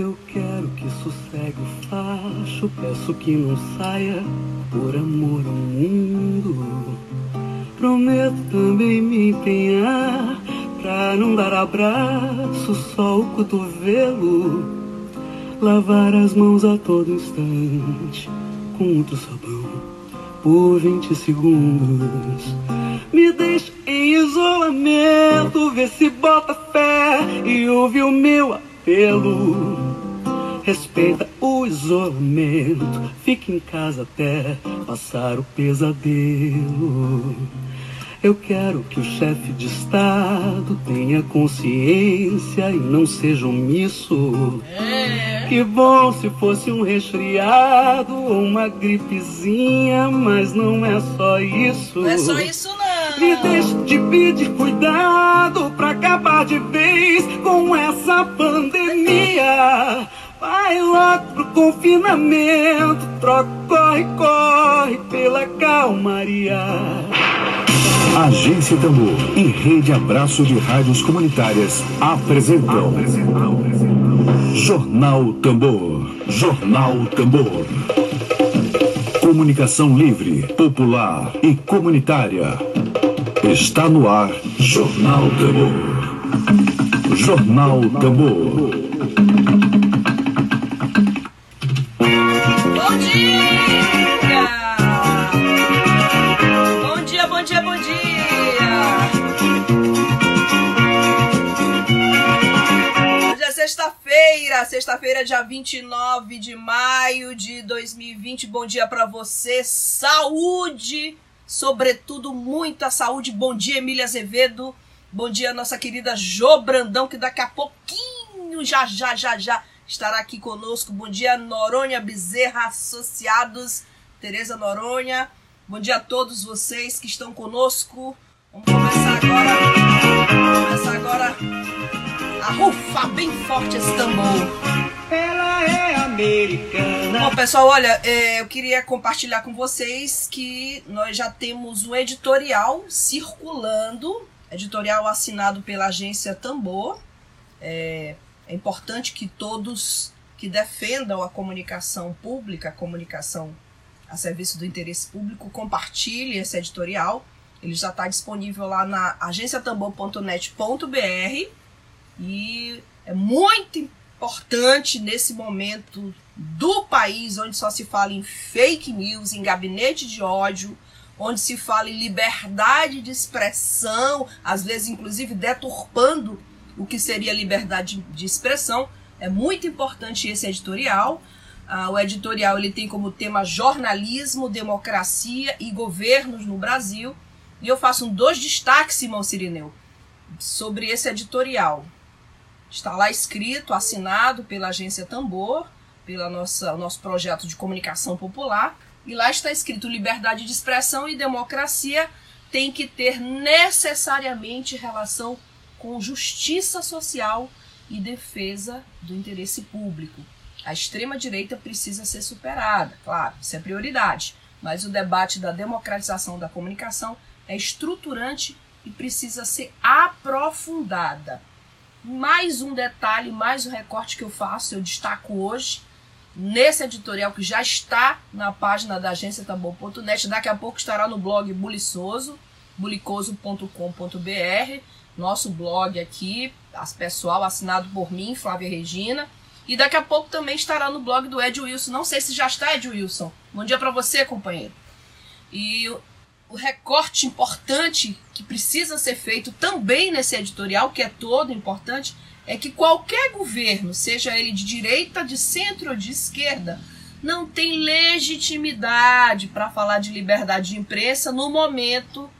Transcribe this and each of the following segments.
Eu quero que sossegue o facho, peço que não saia por amor ao mundo. Prometo também me empenhar pra não dar abraço, só o cotovelo. Lavar as mãos a todo instante com muito sabão por 20 segundos. Me deixa em isolamento, vê se bota fé e ouve o meu apelo. Respeita o isolamento, fica em casa até passar o pesadelo. Eu quero que o chefe de Estado tenha consciência e não seja omisso. Que bom se fosse um resfriado ou uma gripezinha, mas não é só isso. Não é só isso, não. Me deixe de pedir cuidado pra acabar de vez com essa pandemia. Vai logo pro confinamento, troca, corre, corre pela calmaria. Agência Tambor e Rede Abraço de Rádios Comunitárias apresentam, apresentam. Jornal Tambor. Jornal Tambor. Comunicação livre, popular e comunitária. Está no ar Jornal Tambor. Jornal Tambor. Sexta-feira, dia 29 de maio de 2020. Bom dia para você. Saúde, sobretudo muita saúde. Bom dia, Emília Azevedo. Bom dia, nossa querida Jo Brandão, que daqui a pouquinho, já, já, já, já estará aqui conosco. Bom dia, Noronha Bezerra Associados, Tereza Noronha. Bom dia a todos vocês que estão conosco. Vamos começar agora. Vamos começar agora a rufar bem forte esse tambor. Ela é americana. Bom, pessoal, olha, é, eu queria compartilhar com vocês que nós já temos um editorial circulando, editorial assinado pela agência Tambor. É, é importante que todos que defendam a comunicação pública, a comunicação a serviço do interesse público, compartilhem esse editorial. Ele já está disponível lá na agenciatambor.net.br e é muito importante nesse momento do país onde só se fala em fake news, em gabinete de ódio, onde se fala em liberdade de expressão, às vezes inclusive deturpando o que seria liberdade de expressão. É muito importante esse editorial. Ah, o editorial ele tem como tema jornalismo, democracia e governos no Brasil. E eu faço dois destaques, Simão Sirineu, sobre esse editorial. Está lá escrito, assinado pela agência Tambor, nossa nosso projeto de comunicação popular, e lá está escrito liberdade de expressão e democracia tem que ter necessariamente relação com justiça social e defesa do interesse público. A extrema direita precisa ser superada, claro, isso é prioridade, mas o debate da democratização da comunicação é estruturante e precisa ser aprofundada. Mais um detalhe, mais um recorte que eu faço, eu destaco hoje, nesse editorial que já está na página da agência tambor.net, daqui a pouco estará no blog Buliçoso, bulicoso.com.br, nosso blog aqui, as pessoal assinado por mim, Flávia Regina, e daqui a pouco também estará no blog do Ed Wilson. Não sei se já está, Ed Wilson. Bom dia para você, companheiro. E o recorte importante que precisa ser feito também nesse editorial, que é todo importante, é que qualquer governo, seja ele de direita, de centro ou de esquerda, não tem legitimidade para falar de liberdade de imprensa no momento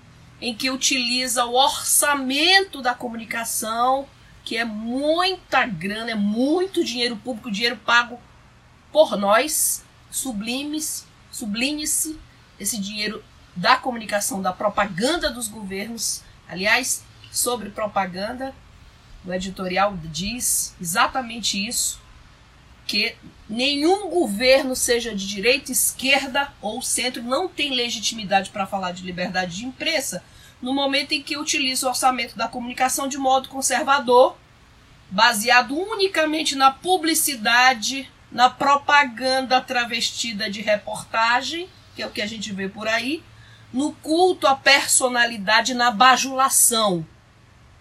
em que utiliza o orçamento da comunicação, que é muita grana, é muito dinheiro público, dinheiro pago por nós, sublimes, sublime-se esse dinheiro da comunicação, da propaganda dos governos. Aliás, sobre propaganda, o editorial diz exatamente isso, que nenhum governo, seja de direita, esquerda ou centro, não tem legitimidade para falar de liberdade de imprensa no momento em que utiliza o orçamento da comunicação de modo conservador baseado unicamente na publicidade, na propaganda travestida de reportagem, que é o que a gente vê por aí, no culto à personalidade, na bajulação.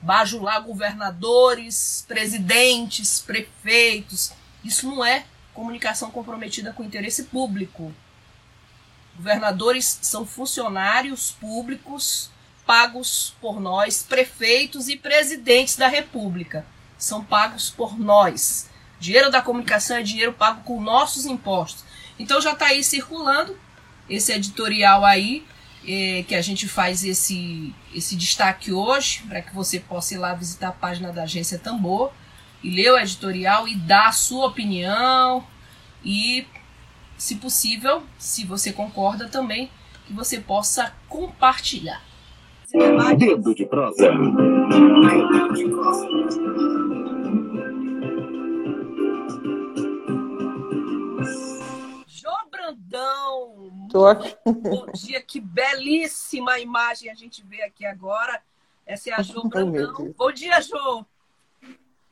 Bajular governadores, presidentes, prefeitos. Isso não é comunicação comprometida com o interesse público. Governadores são funcionários públicos pagos por nós, prefeitos e presidentes da República. São pagos por nós. Dinheiro da comunicação é dinheiro pago com nossos impostos. Então já está aí circulando esse editorial aí, é, que a gente faz esse, esse destaque hoje, para que você possa ir lá visitar a página da Agência Tambor e ler o editorial e dar a sua opinião e, se possível, se você concorda também, que você possa compartilhar. Dedo de prosa. Dedo de prosa. Tô aqui. Bom dia, que belíssima imagem a gente vê aqui agora. Essa é a Jô Brandão. Bom dia, Jô.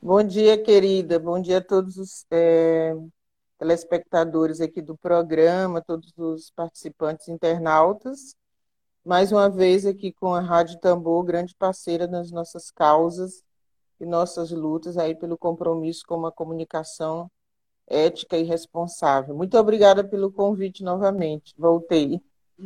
Bom dia, querida. Bom dia a todos os é, telespectadores aqui do programa, todos os participantes internautas mais uma vez aqui com a Rádio Tambor, grande parceira nas nossas causas e nossas lutas aí pelo compromisso com uma comunicação ética e responsável. Muito obrigada pelo convite novamente. Voltei.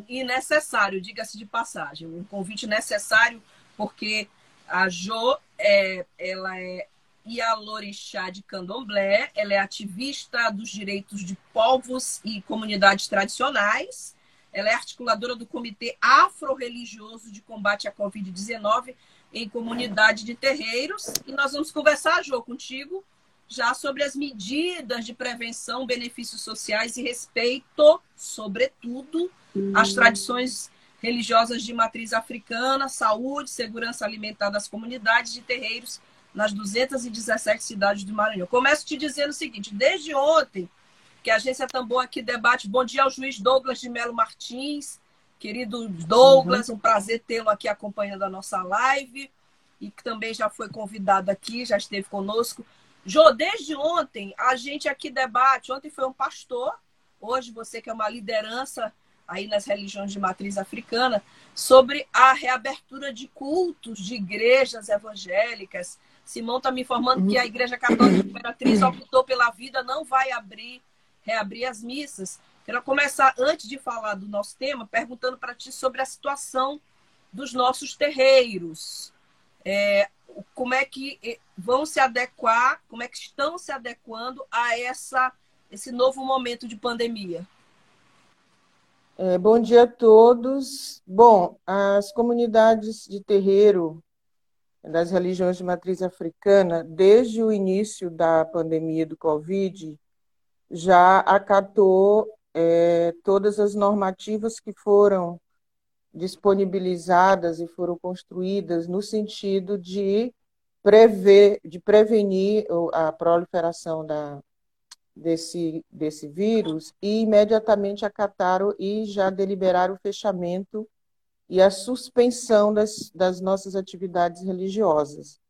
E necessário, diga-se de passagem, um convite necessário porque a Jo é, ela é Ialorixá de Candomblé, ela é ativista dos direitos de povos e comunidades tradicionais ela é articuladora do Comitê Afro-Religioso de Combate à Covid-19 em comunidade de terreiros. E nós vamos conversar, Jô, contigo, já sobre as medidas de prevenção, benefícios sociais e respeito, sobretudo, às tradições religiosas de matriz africana, saúde, segurança alimentar das comunidades de terreiros nas 217 cidades do Maranhão. Começo te dizendo o seguinte: desde ontem que a Agência Tambor aqui debate. Bom dia ao juiz Douglas de Melo Martins. Querido Douglas, uhum. um prazer tê-lo aqui acompanhando a nossa live e que também já foi convidado aqui, já esteve conosco. Jô, desde ontem a gente aqui debate, ontem foi um pastor, hoje você que é uma liderança aí nas religiões de matriz africana, sobre a reabertura de cultos de igrejas evangélicas. Simão está me informando que a Igreja Católica Imperatriz optou pela vida, não vai abrir reabrir as missas. Quero começar, antes de falar do nosso tema, perguntando para ti sobre a situação dos nossos terreiros. É, como é que vão se adequar, como é que estão se adequando a essa, esse novo momento de pandemia? É, bom dia a todos. Bom, as comunidades de terreiro das religiões de matriz africana, desde o início da pandemia do Covid, já acatou é, todas as normativas que foram disponibilizadas e foram construídas no sentido de prever, de prevenir a proliferação da, desse, desse vírus e imediatamente acataram e já deliberaram o fechamento e a suspensão das, das nossas atividades religiosas.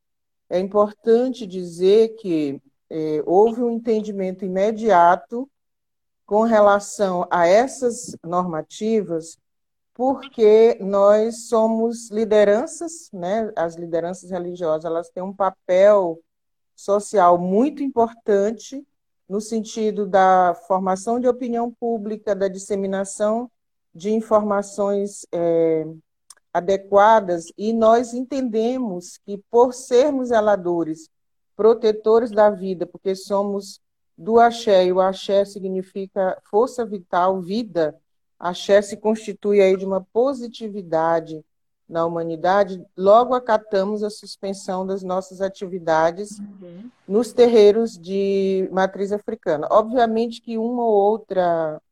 É importante dizer que é, houve um entendimento imediato com relação a essas normativas, porque nós somos lideranças, né? As lideranças religiosas, elas têm um papel social muito importante no sentido da formação de opinião pública, da disseminação de informações é, adequadas, e nós entendemos que, por sermos zeladores protetores da vida, porque somos do axé, e o axé significa força vital, vida. Axé se constitui aí de uma positividade na humanidade, logo acatamos a suspensão das nossas atividades uhum. nos terreiros de matriz africana. Obviamente que uma ou outra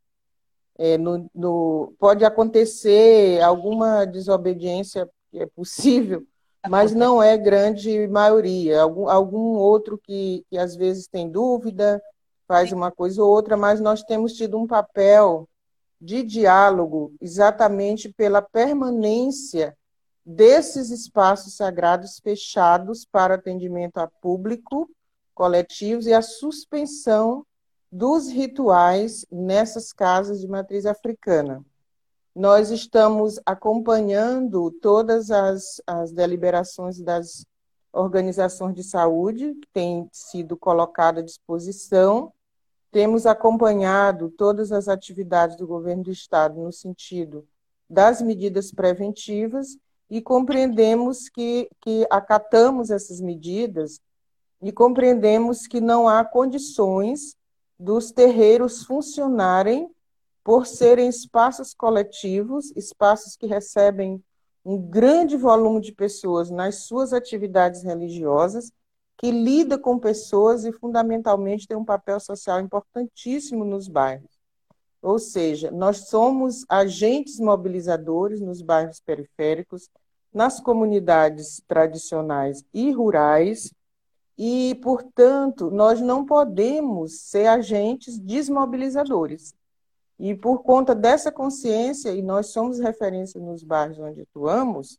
é, no, no, pode acontecer alguma desobediência, é possível, mas não é grande maioria. Algum, algum outro que, que às vezes tem dúvida, faz uma coisa ou outra, mas nós temos tido um papel de diálogo exatamente pela permanência desses espaços sagrados fechados para atendimento a público coletivos e a suspensão dos rituais nessas casas de matriz africana. Nós estamos acompanhando todas as, as deliberações das organizações de saúde que têm sido colocadas à disposição. Temos acompanhado todas as atividades do governo do Estado no sentido das medidas preventivas e compreendemos que, que acatamos essas medidas e compreendemos que não há condições dos terreiros funcionarem por serem espaços coletivos, espaços que recebem um grande volume de pessoas nas suas atividades religiosas, que lida com pessoas e fundamentalmente tem um papel social importantíssimo nos bairros. Ou seja, nós somos agentes mobilizadores nos bairros periféricos, nas comunidades tradicionais e rurais, e, portanto, nós não podemos ser agentes desmobilizadores. E por conta dessa consciência, e nós somos referência nos bairros onde atuamos,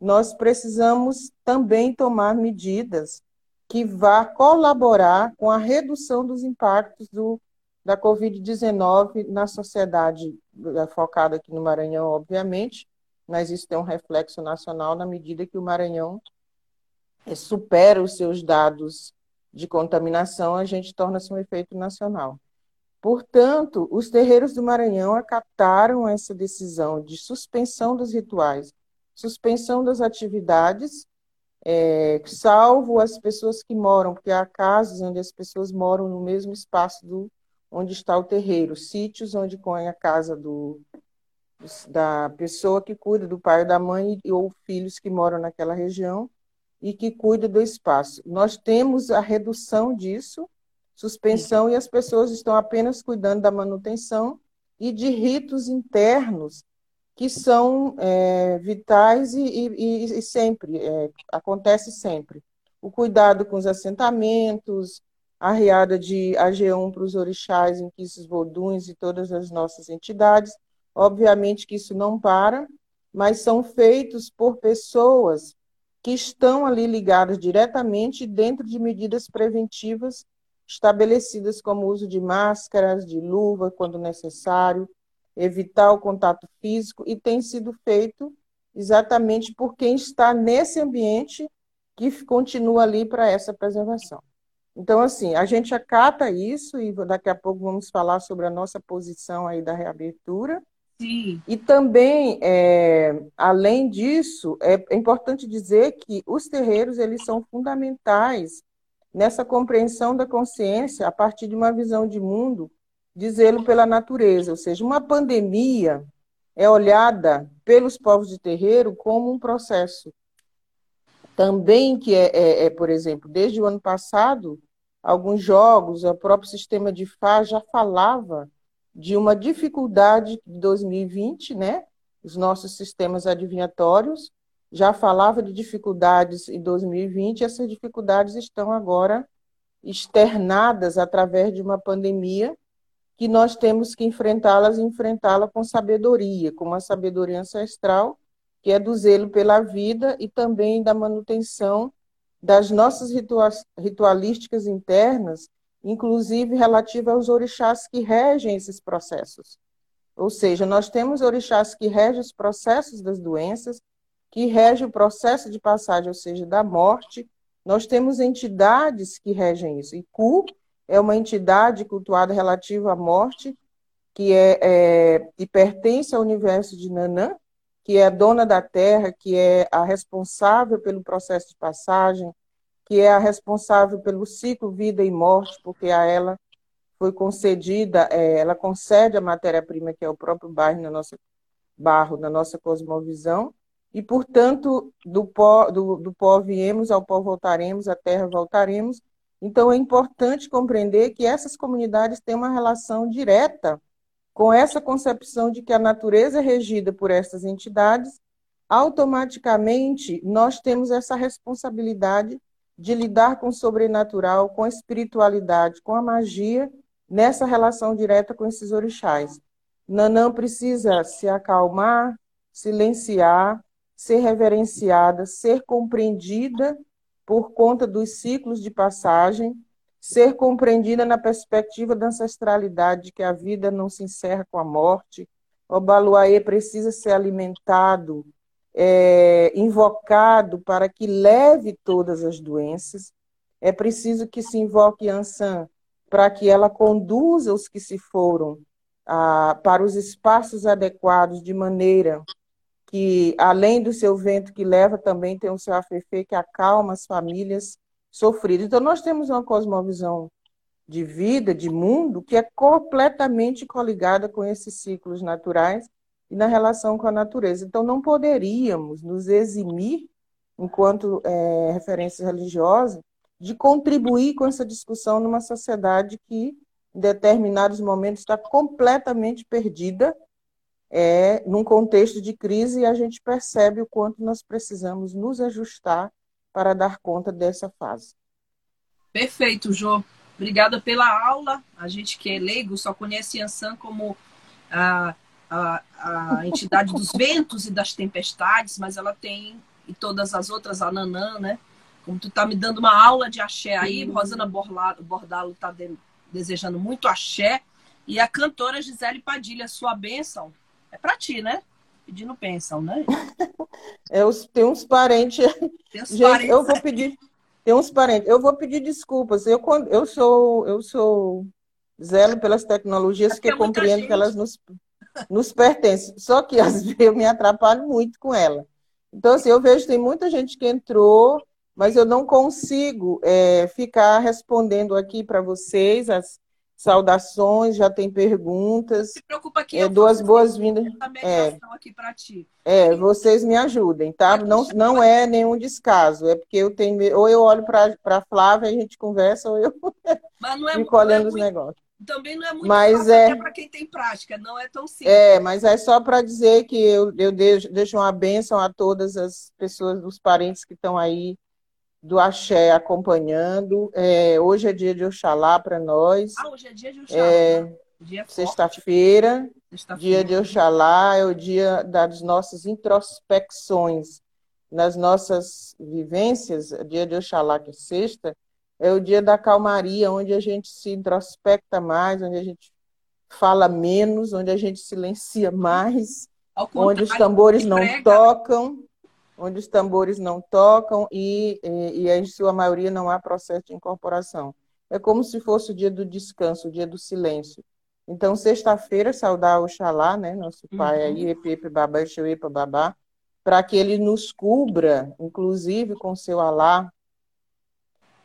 nós precisamos também tomar medidas que vá colaborar com a redução dos impactos do, da Covid-19 na sociedade, é, focada aqui no Maranhão, obviamente, mas isso tem um reflexo nacional na medida que o Maranhão é, supera os seus dados de contaminação, a gente torna-se um efeito nacional. Portanto, os terreiros do Maranhão acataram essa decisão de suspensão dos rituais, suspensão das atividades, é, salvo as pessoas que moram, porque há casos onde as pessoas moram no mesmo espaço do, onde está o terreiro, sítios onde põe a casa do, da pessoa que cuida do pai ou da mãe ou filhos que moram naquela região, e que cuida do espaço. Nós temos a redução disso, suspensão, e as pessoas estão apenas cuidando da manutenção e de ritos internos que são é, vitais e, e, e sempre, é, acontece sempre. O cuidado com os assentamentos, a riada de AG1 para os orixás, inquices, voduns e todas as nossas entidades. Obviamente que isso não para, mas são feitos por pessoas que estão ali ligados diretamente dentro de medidas preventivas estabelecidas como o uso de máscaras, de luva quando necessário, evitar o contato físico e tem sido feito exatamente por quem está nesse ambiente que continua ali para essa preservação. Então, assim, a gente acata isso e daqui a pouco vamos falar sobre a nossa posição aí da reabertura, Sim. E também, é, além disso, é, é importante dizer que os terreiros eles são fundamentais nessa compreensão da consciência a partir de uma visão de mundo de zelo pela natureza, ou seja, uma pandemia é olhada pelos povos de terreiro como um processo também que é, é, é, por exemplo, desde o ano passado, alguns jogos, o próprio sistema de Fá já falava de uma dificuldade de 2020, né? Os nossos sistemas adivinhatórios já falava de dificuldades em 2020, e essas dificuldades estão agora externadas através de uma pandemia que nós temos que enfrentá-las e enfrentá-la com sabedoria, com uma sabedoria ancestral, que é do zelo pela vida e também da manutenção das nossas ritualísticas internas inclusive relativa aos orixás que regem esses processos. Ou seja, nós temos orixás que regem os processos das doenças, que regem o processo de passagem, ou seja, da morte. Nós temos entidades que regem isso. E Ku é uma entidade cultuada relativa à morte, que é, é que pertence ao universo de Nanã, que é a dona da terra, que é a responsável pelo processo de passagem, que é a responsável pelo ciclo vida e morte, porque a ela foi concedida, é, ela concede a matéria-prima, que é o próprio barro na nossa, barro, na nossa cosmovisão, e, portanto, do pó, do, do pó viemos, ao pó voltaremos, à terra voltaremos. Então, é importante compreender que essas comunidades têm uma relação direta com essa concepção de que a natureza é regida por essas entidades, automaticamente nós temos essa responsabilidade de lidar com o sobrenatural, com a espiritualidade, com a magia, nessa relação direta com esses orixás. Nanã precisa se acalmar, silenciar, ser reverenciada, ser compreendida por conta dos ciclos de passagem, ser compreendida na perspectiva da ancestralidade, que a vida não se encerra com a morte. O Baluaê precisa ser alimentado, é, invocado para que leve todas as doenças. É preciso que se invoque Ansan para que ela conduza os que se foram a, para os espaços adequados, de maneira que, além do seu vento que leva, também tem o seu afefê que acalma as famílias sofrido. Então, nós temos uma cosmovisão de vida, de mundo, que é completamente coligada com esses ciclos naturais e na relação com a natureza. Então, não poderíamos nos eximir, enquanto é, referência religiosa, de contribuir com essa discussão numa sociedade que, em determinados momentos, está completamente perdida é, num contexto de crise e a gente percebe o quanto nós precisamos nos ajustar para dar conta dessa fase. Perfeito, Jô. Obrigada pela aula. A gente que é leigo só conhece Yansan como a, a, a entidade dos ventos e das tempestades, mas ela tem, e todas as outras, a Nanã, né? Como tu tá me dando uma aula de axé aí, Sim. Rosana Borlado, Bordalo tá de, desejando muito axé. E a cantora Gisele Padilha, sua bênção, é para ti, né? pedindo pensão, né? Tem uns parentes. Tem uns Gente, parentes eu vou pedir. Tem uns parentes. Eu vou pedir desculpas. Eu, eu sou, eu sou zelo pelas tecnologias, que compreendo gente. que elas nos, nos pertencem. Só que às vezes eu me atrapalho muito com ela. Então, assim, eu vejo que tem muita gente que entrou, mas eu não consigo é, ficar respondendo aqui para vocês as, saudações, já tem perguntas. Se preocupa que é, duas boas-vindas. É, aqui para ti. É, vocês me ajudem, tá? Não, não é nenhum descaso, é porque eu tenho ou eu olho para a Flávia e a gente conversa, ou eu mas não é, fico olhando é os negócios. Também não é muito mas fácil, é, para quem tem prática, não é tão simples. É, mas é só para dizer que eu, eu deixo, deixo uma bênção a todas as pessoas, os parentes que estão aí do Axé acompanhando. É, hoje é dia de Oxalá para nós. Ah, hoje é dia de Oxalá. É, Sexta-feira, Sexta dia de Oxalá, é o dia das nossas introspecções, nas nossas vivências, dia de Oxalá, que é sexta, é o dia da calmaria, onde a gente se introspecta mais, onde a gente fala menos, onde a gente silencia mais, onde os tambores não tocam onde os tambores não tocam e, e, e, em sua maioria não há processo de incorporação. É como se fosse o dia do descanso, o dia do silêncio. Então, sexta-feira, saudar o Xalá, né, nosso pai uhum. aí, Epepe Babá, Exeuepa Babá, para que ele nos cubra, inclusive com seu Alá,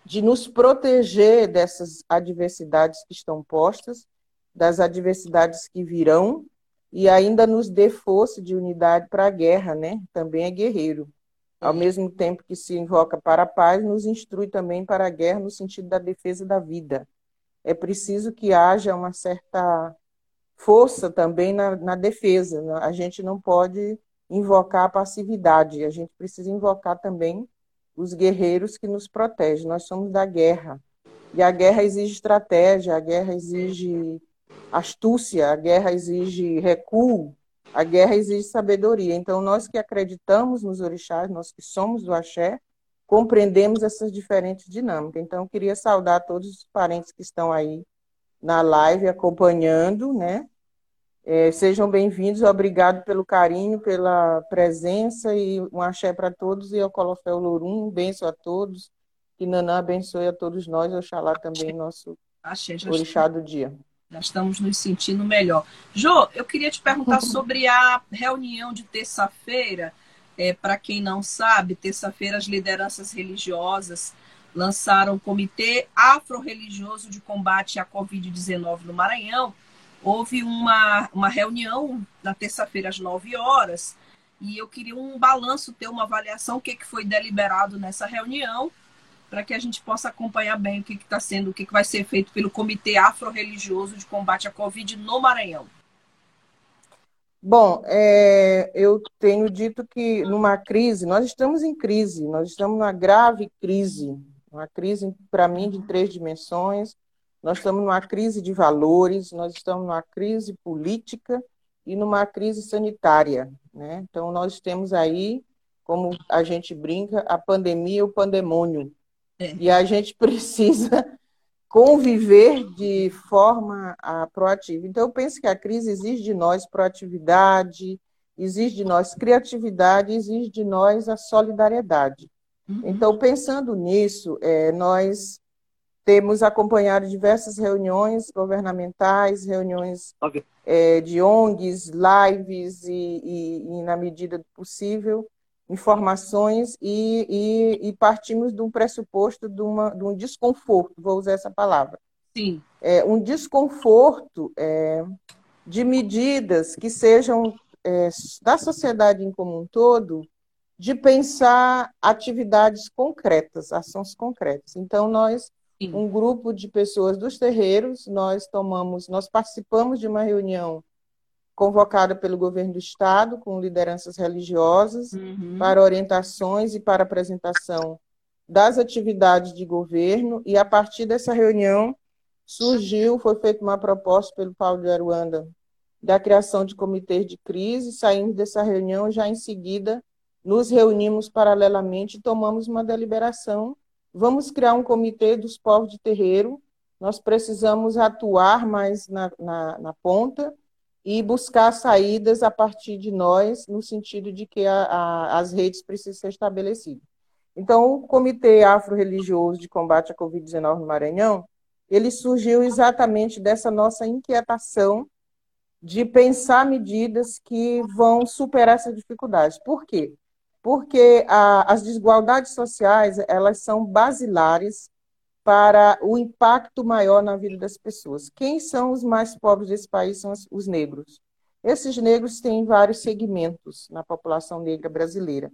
de nos proteger dessas adversidades que estão postas, das adversidades que virão, e ainda nos dê força de unidade para a guerra, né? Também é guerreiro. Ao mesmo tempo que se invoca para a paz, nos instrui também para a guerra no sentido da defesa da vida. É preciso que haja uma certa força também na, na defesa. Né? A gente não pode invocar a passividade, a gente precisa invocar também os guerreiros que nos protegem. Nós somos da guerra. E a guerra exige estratégia, a guerra exige astúcia, a guerra exige recuo, a guerra exige sabedoria. Então, nós que acreditamos nos orixás, nós que somos do axé, compreendemos essas diferentes dinâmicas. Então, eu queria saudar todos os parentes que estão aí na live acompanhando, né? É, sejam bem-vindos, obrigado pelo carinho, pela presença e um axé para todos e ao Colofel Lorum, um benço a todos, que Nanã abençoe a todos nós, Oxalá também nosso axé, orixá do dia. Já estamos nos sentindo melhor. Jô, eu queria te perguntar sobre a reunião de terça-feira. É, Para quem não sabe, terça-feira as lideranças religiosas lançaram o Comitê Afro-Religioso de Combate à Covid-19 no Maranhão. Houve uma, uma reunião na terça-feira às 9 horas e eu queria um balanço, ter uma avaliação, o que, que foi deliberado nessa reunião para que a gente possa acompanhar bem o que está sendo, o que, que vai ser feito pelo Comitê Afro-Religioso de Combate à Covid no Maranhão. Bom, é, eu tenho dito que numa crise, nós estamos em crise, nós estamos numa grave crise, uma crise, para mim, de três dimensões. Nós estamos numa crise de valores, nós estamos numa crise política e numa crise sanitária. Né? Então, nós temos aí, como a gente brinca, a pandemia e o pandemônio. É. E a gente precisa conviver de forma a, proativa. Então, eu penso que a crise exige de nós proatividade, exige de nós criatividade, exige de nós a solidariedade. Uhum. Então, pensando nisso, é, nós temos acompanhado diversas reuniões governamentais, reuniões é, de ONGs, lives e, e, e, na medida do possível, informações e, e, e partimos de um pressuposto de, uma, de, um desconforto, vou usar essa palavra. Sim. É, um desconforto é, de medidas que sejam é, da sociedade em como um todo, de pensar atividades concretas, ações concretas. Então, nós, Sim. um grupo de pessoas dos terreiros, nós tomamos, nós participamos de uma reunião convocada pelo governo do estado com lideranças religiosas uhum. para orientações e para apresentação das atividades de governo e a partir dessa reunião surgiu, foi feita uma proposta pelo Paulo de Aruanda da criação de comitês de crise, saímos dessa reunião já em seguida nos reunimos paralelamente e tomamos uma deliberação. Vamos criar um comitê dos povos de terreiro. Nós precisamos atuar mais na, na, na ponta e buscar saídas a partir de nós, no sentido de que a, a, as redes precisam ser estabelecidas. Então, o Comitê Afro-Religioso de Combate à Covid-19 no Maranhão, ele surgiu exatamente dessa nossa inquietação de pensar medidas que vão superar essa dificuldade. Por quê? Porque a, as desigualdades sociais, elas são basilares para o impacto maior na vida das pessoas. Quem são os mais pobres desse país são os negros. Esses negros têm vários segmentos na população negra brasileira.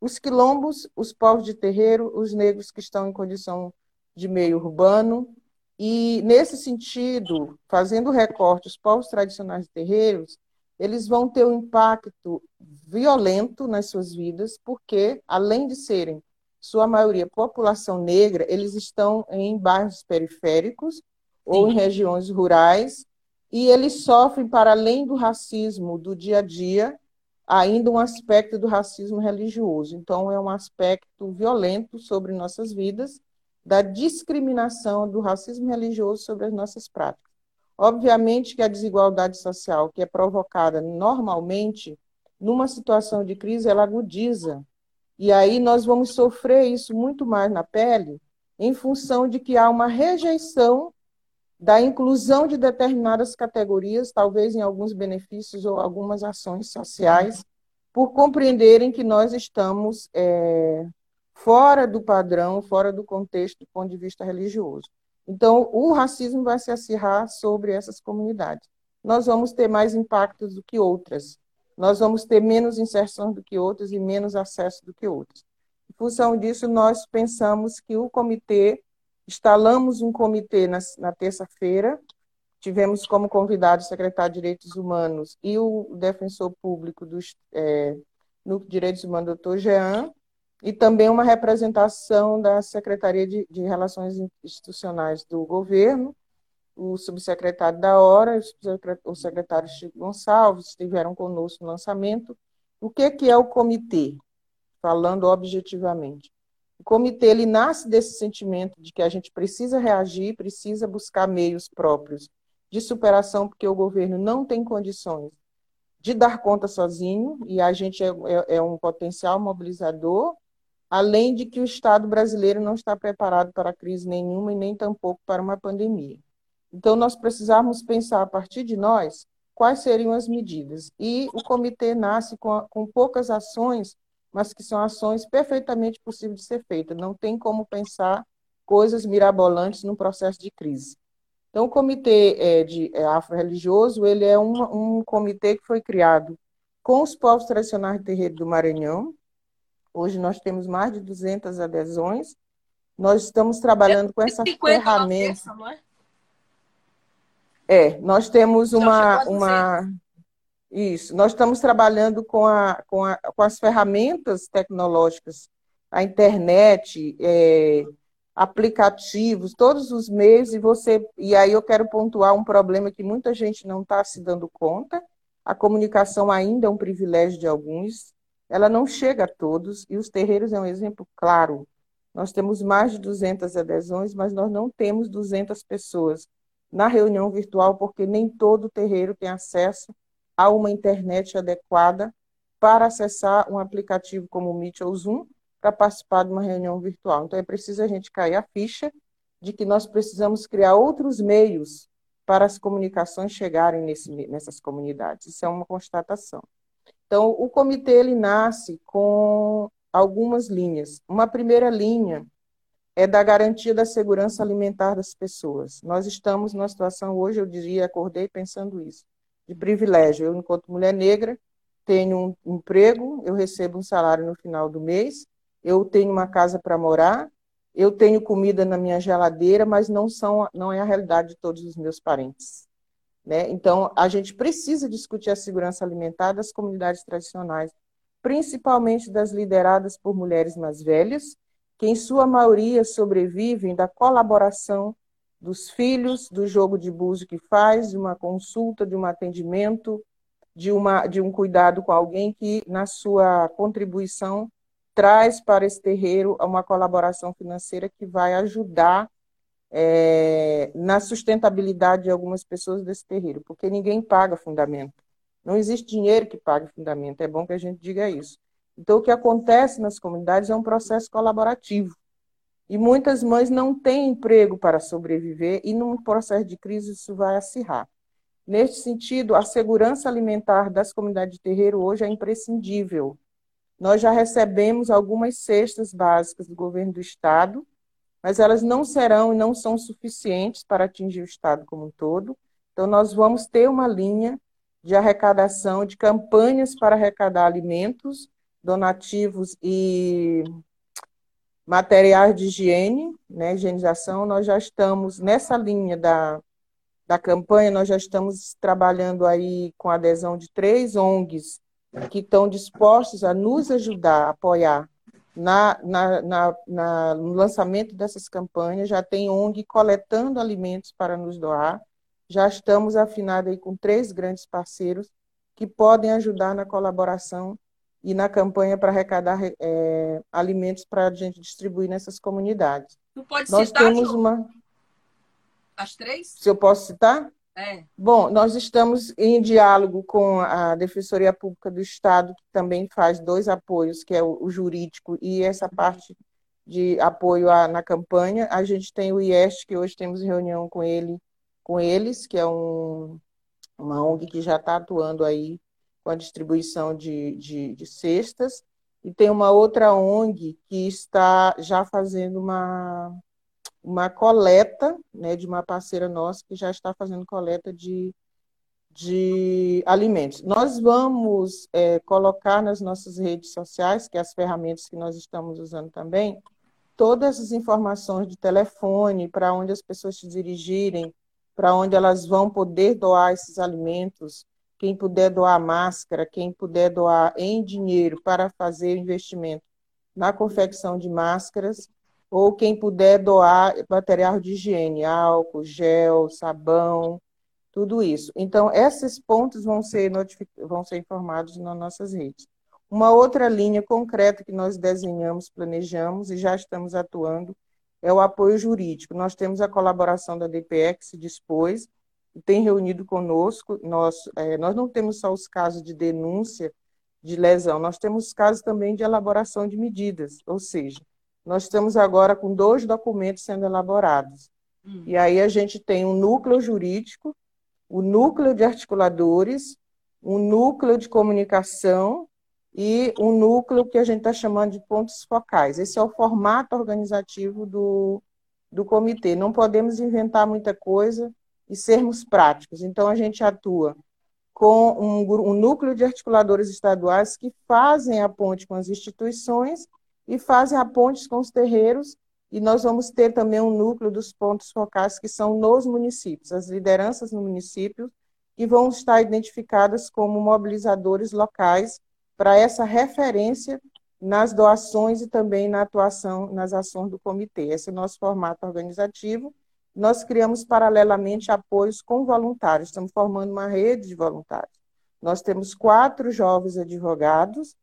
Os quilombos, os povos de terreiro, os negros que estão em condição de meio urbano. E, nesse sentido, fazendo recorte, os povos tradicionais de terreiros, eles vão ter um impacto violento nas suas vidas, porque, além de serem sua maioria população negra, eles estão em bairros periféricos Sim. ou em regiões rurais, e eles sofrem, para além do racismo do dia a dia, ainda um aspecto do racismo religioso. Então, é um aspecto violento sobre nossas vidas, da discriminação do racismo religioso sobre as nossas práticas. Obviamente que a desigualdade social, que é provocada normalmente numa situação de crise, ela agudiza e aí nós vamos sofrer isso muito mais na pele, em função de que há uma rejeição da inclusão de determinadas categorias, talvez em alguns benefícios ou algumas ações sociais, por compreenderem que nós estamos é, fora do padrão, fora do contexto do ponto de vista religioso. Então, o racismo vai se acirrar sobre essas comunidades. Nós vamos ter mais impactos do que outras nós vamos ter menos inserção do que outros e menos acesso do que outros. Em função disso, nós pensamos que o comitê, instalamos um comitê na, na terça-feira, tivemos como convidado o secretário de Direitos Humanos e o defensor público dos, é, no Direitos Humanos, doutor Jean, e também uma representação da Secretaria de, de Relações Institucionais do governo, o subsecretário da Hora, o secretário Chico Gonçalves estiveram conosco no lançamento. O que, que é o comitê? Falando objetivamente. O comitê ele nasce desse sentimento de que a gente precisa reagir, precisa buscar meios próprios de superação, porque o governo não tem condições de dar conta sozinho, e a gente é, é, é um potencial mobilizador, além de que o Estado brasileiro não está preparado para crise nenhuma e nem tampouco para uma pandemia. Então, nós precisamos pensar a partir de nós quais seriam as medidas. E o comitê nasce com, com poucas ações, mas que são ações perfeitamente possíveis de ser feitas. Não tem como pensar coisas mirabolantes num processo de crise. Então, o comitê é, de é, afro-religioso, ele é um, um comitê que foi criado com os povos tradicionais de terreiro do Maranhão. Hoje nós temos mais de 200 adesões. Nós estamos trabalhando com essa ferramenta. Não é? É, nós temos uma, uma. Isso, nós estamos trabalhando com, a, com, a, com as ferramentas tecnológicas, a internet, é, aplicativos, todos os meios, e você. E aí eu quero pontuar um problema que muita gente não está se dando conta. A comunicação ainda é um privilégio de alguns, ela não chega a todos, e os terreiros é um exemplo claro Nós temos mais de 200 adesões, mas nós não temos 200 pessoas na reunião virtual, porque nem todo terreiro tem acesso a uma internet adequada para acessar um aplicativo como o Meet ou Zoom para participar de uma reunião virtual. Então, é preciso a gente cair a ficha de que nós precisamos criar outros meios para as comunicações chegarem nesse, nessas comunidades. Isso é uma constatação. Então, o comitê ele nasce com algumas linhas. Uma primeira linha é da garantia da segurança alimentar das pessoas. Nós estamos numa situação hoje, eu diria, acordei pensando isso, de privilégio. Eu, enquanto mulher negra, tenho um emprego, eu recebo um salário no final do mês, eu tenho uma casa para morar, eu tenho comida na minha geladeira, mas não são, não é a realidade de todos os meus parentes. Né? Então, a gente precisa discutir a segurança alimentar das comunidades tradicionais, principalmente das lideradas por mulheres mais velhas, que em sua maioria sobrevivem da colaboração dos filhos, do jogo de búzio que faz, de uma consulta, de um atendimento, de, uma, de um cuidado com alguém que, na sua contribuição, traz para esse terreiro uma colaboração financeira que vai ajudar é, na sustentabilidade de algumas pessoas desse terreiro, porque ninguém paga fundamento. Não existe dinheiro que pague fundamento, é bom que a gente diga isso. Então, o que acontece nas comunidades é um processo colaborativo. E muitas mães não têm emprego para sobreviver, e num processo de crise isso vai acirrar. Neste sentido, a segurança alimentar das comunidades de terreiro hoje é imprescindível. Nós já recebemos algumas cestas básicas do governo do Estado, mas elas não serão e não são suficientes para atingir o Estado como um todo. Então, nós vamos ter uma linha de arrecadação, de campanhas para arrecadar alimentos, donativos e materiais de higiene, né, higienização. Nós já estamos nessa linha da da campanha, nós já estamos trabalhando aí com a adesão de três ONGs que estão dispostos a nos ajudar, a apoiar na, na, na, na, no lançamento dessas campanhas. Já tem ONG coletando alimentos para nos doar. Já estamos afinados aí com três grandes parceiros que podem ajudar na colaboração e na campanha para arrecadar é, alimentos para a gente distribuir nessas comunidades. Tu pode Nós citar, temos uma. As três? Se eu posso citar? É. Bom, nós estamos em diálogo com a Defensoria Pública do Estado, que também faz dois apoios, que é o, o jurídico e essa parte de apoio à, na campanha. A gente tem o IEST, que hoje temos reunião com ele, com eles, que é um, uma ONG que já está atuando aí com a distribuição de, de, de cestas. E tem uma outra ONG que está já fazendo uma uma coleta né, de uma parceira nossa que já está fazendo coleta de, de alimentos. Nós vamos é, colocar nas nossas redes sociais, que é as ferramentas que nós estamos usando também, todas as informações de telefone, para onde as pessoas se dirigirem, para onde elas vão poder doar esses alimentos, quem puder doar máscara, quem puder doar em dinheiro para fazer investimento na confecção de máscaras, ou quem puder doar material de higiene, álcool, gel, sabão, tudo isso. Então, esses pontos vão ser, vão ser informados nas nossas redes. Uma outra linha concreta que nós desenhamos, planejamos e já estamos atuando é o apoio jurídico. Nós temos a colaboração da DPE que se dispôs tem reunido conosco. Nós, é, nós não temos só os casos de denúncia de lesão, nós temos casos também de elaboração de medidas, ou seja, nós estamos agora com dois documentos sendo elaborados. Hum. E aí a gente tem um núcleo jurídico, o um núcleo de articuladores, um núcleo de comunicação e um núcleo que a gente está chamando de pontos focais. Esse é o formato organizativo do, do comitê. Não podemos inventar muita coisa e sermos práticos. Então, a gente atua com um, um núcleo de articuladores estaduais que fazem a ponte com as instituições e fazem a ponte com os terreiros, e nós vamos ter também um núcleo dos pontos focais que são nos municípios, as lideranças no município, que vão estar identificadas como mobilizadores locais para essa referência nas doações e também na atuação nas ações do comitê. Esse é o nosso formato organizativo. Nós criamos paralelamente apoios com voluntários, estamos formando uma rede de voluntários. Nós temos quatro jovens advogados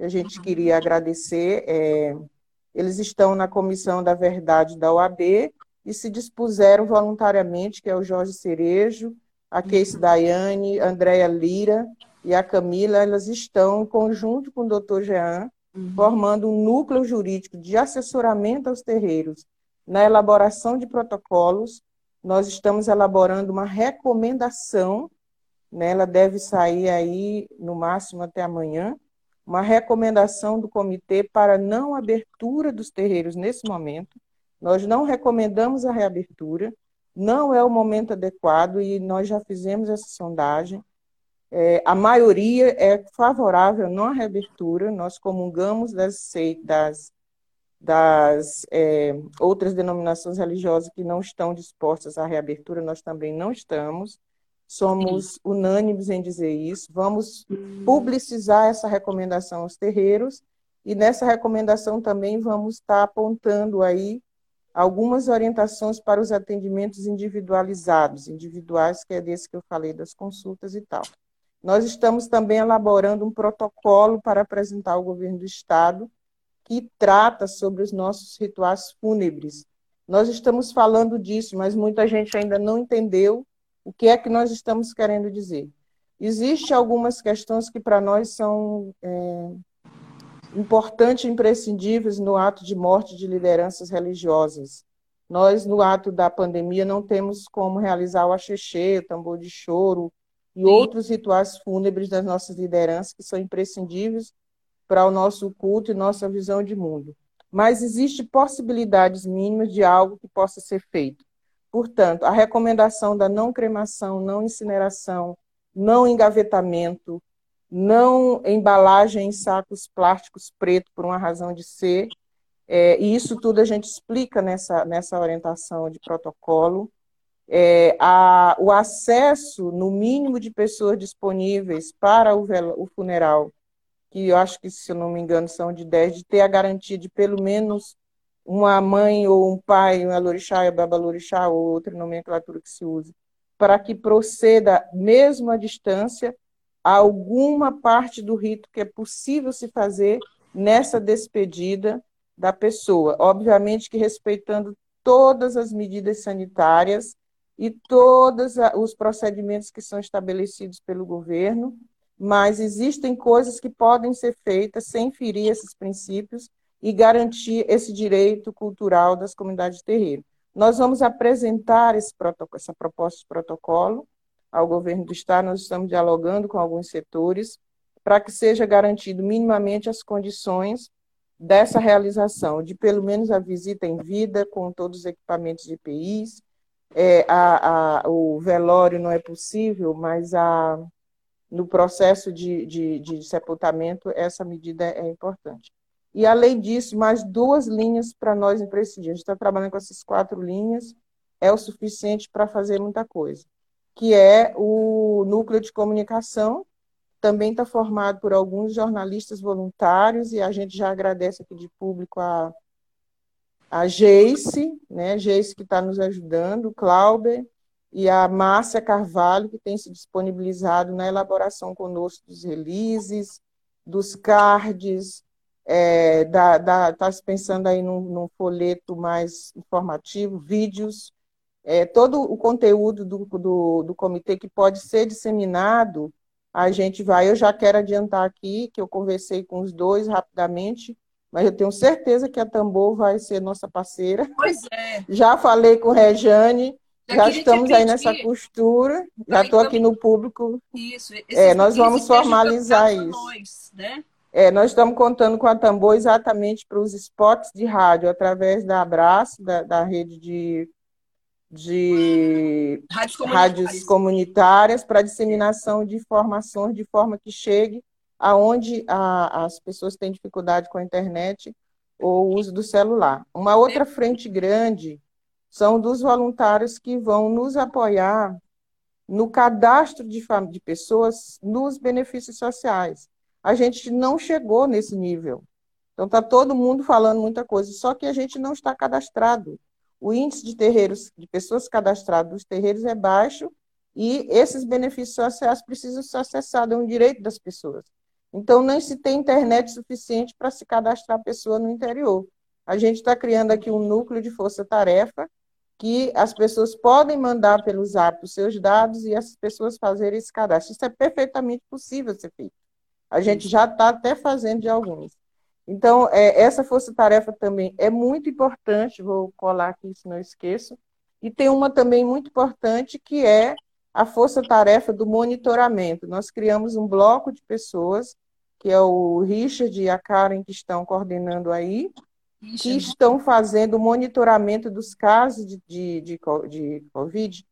a gente queria agradecer é, eles estão na Comissão da Verdade da OAB e se dispuseram voluntariamente, que é o Jorge Cerejo, a Casey Daiane, a Andréa Lira e a Camila, elas estão, em conjunto com o doutor Jean, uhum. formando um núcleo jurídico de assessoramento aos terreiros na elaboração de protocolos. Nós estamos elaborando uma recomendação, né, ela deve sair aí no máximo até amanhã, uma recomendação do comitê para não abertura dos terreiros nesse momento. Nós não recomendamos a reabertura, não é o momento adequado e nós já fizemos essa sondagem. É, a maioria é favorável à reabertura, nós comungamos das, das, das é, outras denominações religiosas que não estão dispostas à reabertura, nós também não estamos. Somos Sim. unânimes em dizer isso. Vamos publicizar essa recomendação aos terreiros e nessa recomendação também vamos estar apontando aí algumas orientações para os atendimentos individualizados, individuais, que é desse que eu falei das consultas e tal. Nós estamos também elaborando um protocolo para apresentar ao governo do estado que trata sobre os nossos rituais fúnebres. Nós estamos falando disso, mas muita gente ainda não entendeu o que é que nós estamos querendo dizer? Existem algumas questões que para nós são é, importantes e imprescindíveis no ato de morte de lideranças religiosas. Nós, no ato da pandemia, não temos como realizar o axexê, o tambor de choro e Sim. outros rituais fúnebres das nossas lideranças que são imprescindíveis para o nosso culto e nossa visão de mundo. Mas existem possibilidades mínimas de algo que possa ser feito. Portanto, a recomendação da não cremação, não incineração, não engavetamento, não embalagem em sacos plásticos preto por uma razão de ser, é, e isso tudo a gente explica nessa, nessa orientação de protocolo. É, a, o acesso, no mínimo, de pessoas disponíveis para o, o funeral, que eu acho que, se eu não me engano, são de 10, de ter a garantia de pelo menos uma mãe ou um pai, um alorixá, um babalorixá, ou outra nomenclatura que se use, para que proceda, mesmo à distância, a alguma parte do rito que é possível se fazer nessa despedida da pessoa. Obviamente que respeitando todas as medidas sanitárias e todos os procedimentos que são estabelecidos pelo governo, mas existem coisas que podem ser feitas sem ferir esses princípios e garantir esse direito cultural das comunidades de terreiro. Nós vamos apresentar essa proposta de protocolo ao governo do Estado, nós estamos dialogando com alguns setores para que seja garantido minimamente as condições dessa realização, de pelo menos a visita em vida com todos os equipamentos de EPIs, é, a, a, o velório não é possível, mas a, no processo de, de, de sepultamento essa medida é importante. E, além disso, mais duas linhas para nós imprescindíveis. A gente está trabalhando com essas quatro linhas, é o suficiente para fazer muita coisa. Que é o núcleo de comunicação, também está formado por alguns jornalistas voluntários, e a gente já agradece aqui de público a, a Geice, né? Geice que está nos ajudando, o Clauber, e a Márcia Carvalho, que tem se disponibilizado na elaboração conosco dos releases, dos cards, é, está se pensando aí num, num, folheto mais informativo, vídeos, é, todo o conteúdo do, do, do comitê que pode ser disseminado, a gente vai, eu já quero adiantar aqui, que eu conversei com os dois rapidamente, mas eu tenho certeza que a Tambor vai ser nossa parceira. Pois é. Já falei com Rejane, já estamos aí nessa costura, já estou aqui no público. Isso, é, nós vamos formalizar isso. Nós, né? É, nós estamos contando com a Tambor exatamente para os spots de rádio, através da Abraço, da, da rede de, de rádios comunitárias, rádios comunitárias para disseminação de informações de forma que chegue aonde a, as pessoas têm dificuldade com a internet ou o uso do celular. Uma outra frente grande são dos voluntários que vão nos apoiar no cadastro de, de pessoas nos benefícios sociais a gente não chegou nesse nível. Então está todo mundo falando muita coisa, só que a gente não está cadastrado. O índice de terreiros, de pessoas cadastradas dos terreiros é baixo e esses benefícios sociais precisam ser acessados, é um direito das pessoas. Então não se tem internet suficiente para se cadastrar a pessoa no interior. a gente está criando aqui um núcleo de força-tarefa que as pessoas podem mandar pelo Zap os seus dados e essas pessoas fazerem esse cadastro. Isso é perfeitamente possível ser feito. A gente já está até fazendo de alguns. Então, é, essa força-tarefa também é muito importante, vou colar aqui se não esqueço. E tem uma também muito importante que é a força-tarefa do monitoramento. Nós criamos um bloco de pessoas, que é o Richard e a Karen que estão coordenando aí, que estão fazendo monitoramento dos casos de, de, de, de Covid,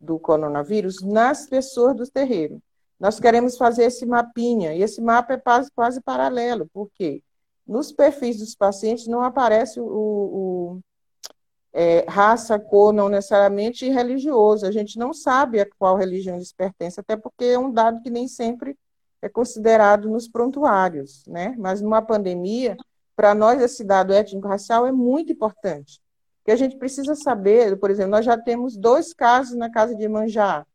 do coronavírus, nas pessoas do terreiro. Nós queremos fazer esse mapinha, e esse mapa é quase, quase paralelo, porque nos perfis dos pacientes não aparece o, o é, raça, cor, não necessariamente religioso. A gente não sabe a qual religião eles pertencem, até porque é um dado que nem sempre é considerado nos prontuários, né? Mas numa pandemia, para nós esse dado étnico-racial é muito importante. Que a gente precisa saber, por exemplo, nós já temos dois casos na casa de Manjá.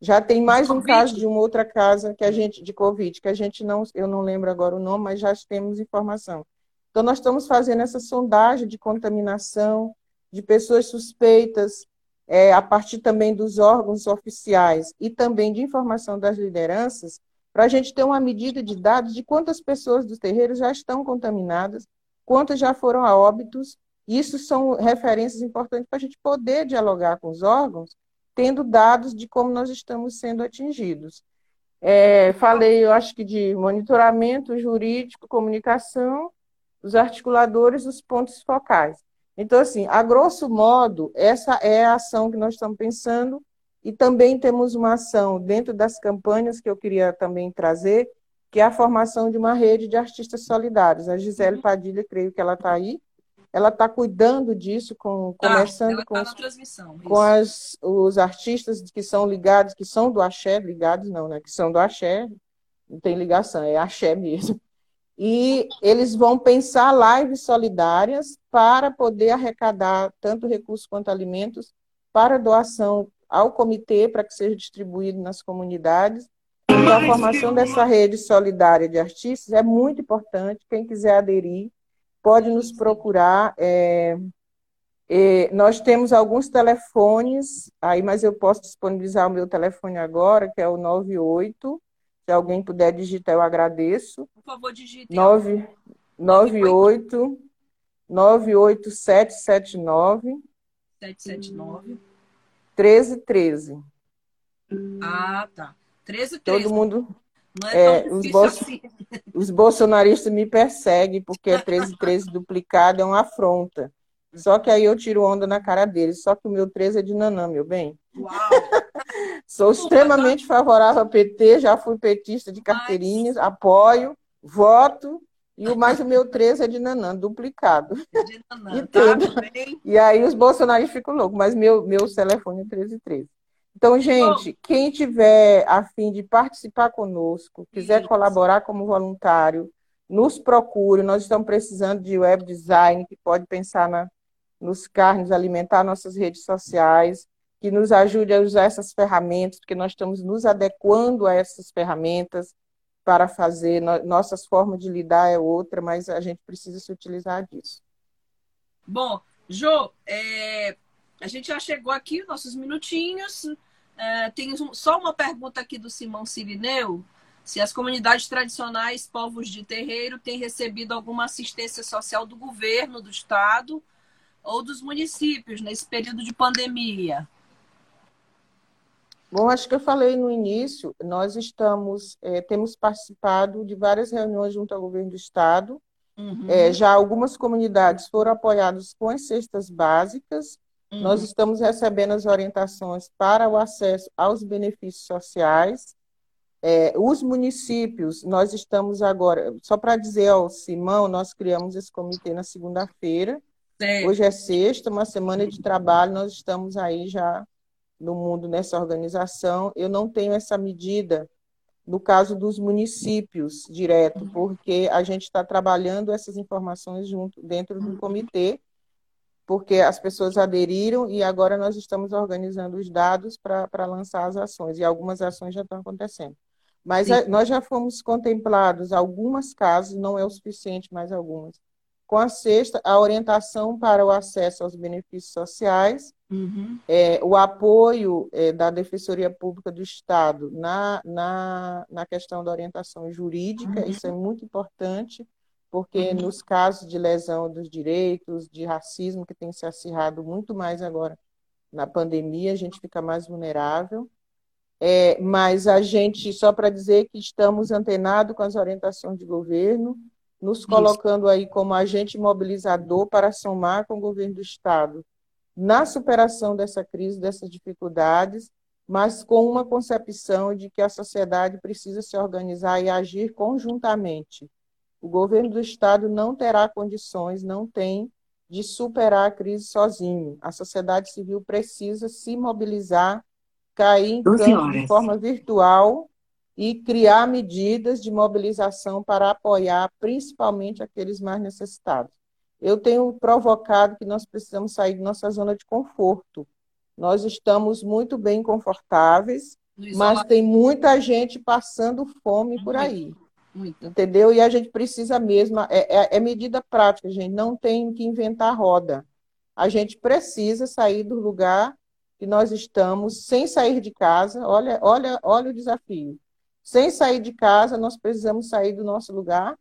Já tem mais um caso de uma outra casa que a gente de Covid, que a gente não, eu não lembro agora o nome, mas já temos informação. Então nós estamos fazendo essa sondagem de contaminação de pessoas suspeitas, é, a partir também dos órgãos oficiais e também de informação das lideranças, para a gente ter uma medida de dados de quantas pessoas dos terreiros já estão contaminadas, quantas já foram a óbitos. Isso são referências importantes para a gente poder dialogar com os órgãos, tendo dados de como nós estamos sendo atingidos. É, falei, eu acho que de monitoramento jurídico, comunicação, os articuladores, os pontos focais. Então, assim, a grosso modo, essa é a ação que nós estamos pensando e também temos uma ação dentro das campanhas que eu queria também trazer, que é a formação de uma rede de artistas solidários. A Gisele uhum. Padilha, creio que ela está aí, ela está cuidando disso, com, tá, começando com, tá com as, os artistas que são ligados, que são do axé, ligados não, né? Que são do axé, não tem ligação, é axé mesmo. E eles vão pensar lives solidárias para poder arrecadar tanto recursos quanto alimentos para doação ao comitê para que seja distribuído nas comunidades. Então, a formação dessa rede solidária de artistas é muito importante. Quem quiser aderir, pode nos procurar. É, é, nós temos alguns telefones, aí, mas eu posso disponibilizar o meu telefone agora, que é o 98. Se alguém puder digitar, eu agradeço. Por favor, digite. 9, 98 98779 779 1313. Ah, tá. 13, 13. Todo mundo. É, é os, bolso, assim. os bolsonaristas me perseguem porque é 13, 13 duplicado, é uma afronta. Só que aí eu tiro onda na cara deles. Só que o meu 13 é de Nanã, meu bem. Uau! Sou extremamente favorável ao PT, já fui petista de carteirinhas, Mas... apoio, voto e o mais o meu 13 é de Nanã, duplicado. É de Nanã, tá bem. E aí os bolsonaristas ficam loucos, mas meu, meu telefone é 1313. Então, gente, Bom, quem tiver a fim de participar conosco, quiser isso. colaborar como voluntário, nos procure. Nós estamos precisando de web design, que pode pensar na, nos carnes, alimentar nossas redes sociais, que nos ajude a usar essas ferramentas, porque nós estamos nos adequando a essas ferramentas para fazer, nossas formas de lidar é outra, mas a gente precisa se utilizar disso. Bom, Jo, é, a gente já chegou aqui, nossos minutinhos. É, tem só uma pergunta aqui do Simão Sirineu. Se as comunidades tradicionais, povos de terreiro, têm recebido alguma assistência social do governo, do Estado ou dos municípios nesse período de pandemia? Bom, acho que eu falei no início, nós estamos, é, temos participado de várias reuniões junto ao governo do Estado. Uhum. É, já algumas comunidades foram apoiadas com as cestas básicas. Uhum. Nós estamos recebendo as orientações para o acesso aos benefícios sociais. É, os municípios, nós estamos agora, só para dizer ao Simão, nós criamos esse comitê na segunda-feira. Hoje é sexta, uma semana de trabalho, nós estamos aí já no mundo nessa organização. Eu não tenho essa medida no caso dos municípios direto, porque a gente está trabalhando essas informações junto dentro do comitê, porque as pessoas aderiram e agora nós estamos organizando os dados para lançar as ações, e algumas ações já estão acontecendo. Mas a, nós já fomos contemplados algumas casos, não é o suficiente, mas algumas, com a sexta, a orientação para o acesso aos benefícios sociais, uhum. é, o apoio é, da Defensoria Pública do Estado na, na, na questão da orientação jurídica, uhum. isso é muito importante, porque uhum. nos casos de lesão dos direitos, de racismo, que tem se acirrado muito mais agora na pandemia, a gente fica mais vulnerável. É, mas a gente, só para dizer que estamos antenados com as orientações de governo, nos colocando aí como agente mobilizador para somar com o governo do Estado na superação dessa crise, dessas dificuldades, mas com uma concepção de que a sociedade precisa se organizar e agir conjuntamente. O governo do Estado não terá condições, não tem, de superar a crise sozinho. A sociedade civil precisa se mobilizar cair em campo de forma virtual e criar medidas de mobilização para apoiar principalmente aqueles mais necessitados. Eu tenho provocado que nós precisamos sair de nossa zona de conforto. Nós estamos muito bem confortáveis, mas tem muita gente passando fome por aí. Muito. Entendeu? E a gente precisa mesmo, é, é, é medida prática, gente, não tem que inventar roda. A gente precisa sair do lugar que nós estamos sem sair de casa. Olha, olha, olha o desafio. Sem sair de casa, nós precisamos sair do nosso lugar